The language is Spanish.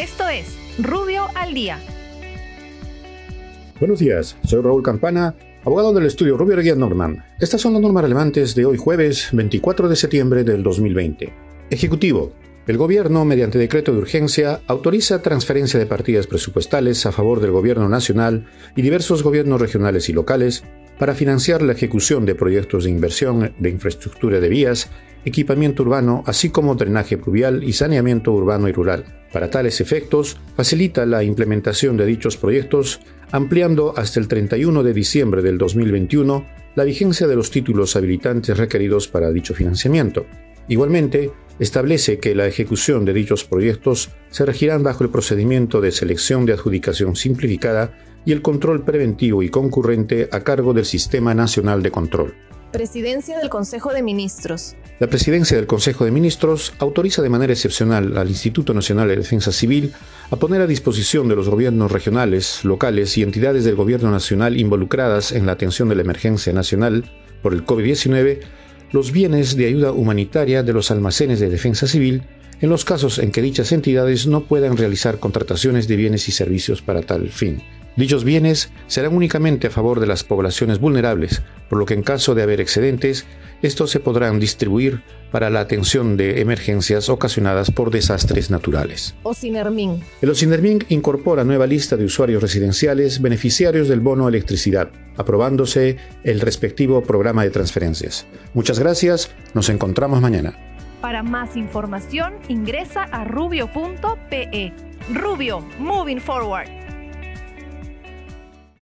Esto es Rubio al Día. Buenos días, soy Raúl Campana, abogado del estudio Rubio Reguía Norman. Estas son las normas relevantes de hoy jueves 24 de septiembre del 2020. Ejecutivo. El Gobierno, mediante decreto de urgencia, autoriza transferencia de partidas presupuestales a favor del Gobierno nacional y diversos gobiernos regionales y locales para financiar la ejecución de proyectos de inversión de infraestructura de vías, equipamiento urbano, así como drenaje pluvial y saneamiento urbano y rural. Para tales efectos, facilita la implementación de dichos proyectos, ampliando hasta el 31 de diciembre del 2021 la vigencia de los títulos habilitantes requeridos para dicho financiamiento. Igualmente, establece que la ejecución de dichos proyectos se regirán bajo el procedimiento de selección de adjudicación simplificada y el control preventivo y concurrente a cargo del Sistema Nacional de Control. Presidencia del Consejo de Ministros. La Presidencia del Consejo de Ministros autoriza de manera excepcional al Instituto Nacional de Defensa Civil a poner a disposición de los gobiernos regionales, locales y entidades del Gobierno Nacional involucradas en la atención de la emergencia nacional por el COVID-19 los bienes de ayuda humanitaria de los almacenes de defensa civil en los casos en que dichas entidades no puedan realizar contrataciones de bienes y servicios para tal fin. Dichos bienes serán únicamente a favor de las poblaciones vulnerables, por lo que en caso de haber excedentes, estos se podrán distribuir para la atención de emergencias ocasionadas por desastres naturales. Ocinermin. El Ocinermin incorpora nueva lista de usuarios residenciales beneficiarios del bono electricidad, aprobándose el respectivo programa de transferencias. Muchas gracias, nos encontramos mañana. Para más información ingresa a rubio.pe. Rubio, moving forward.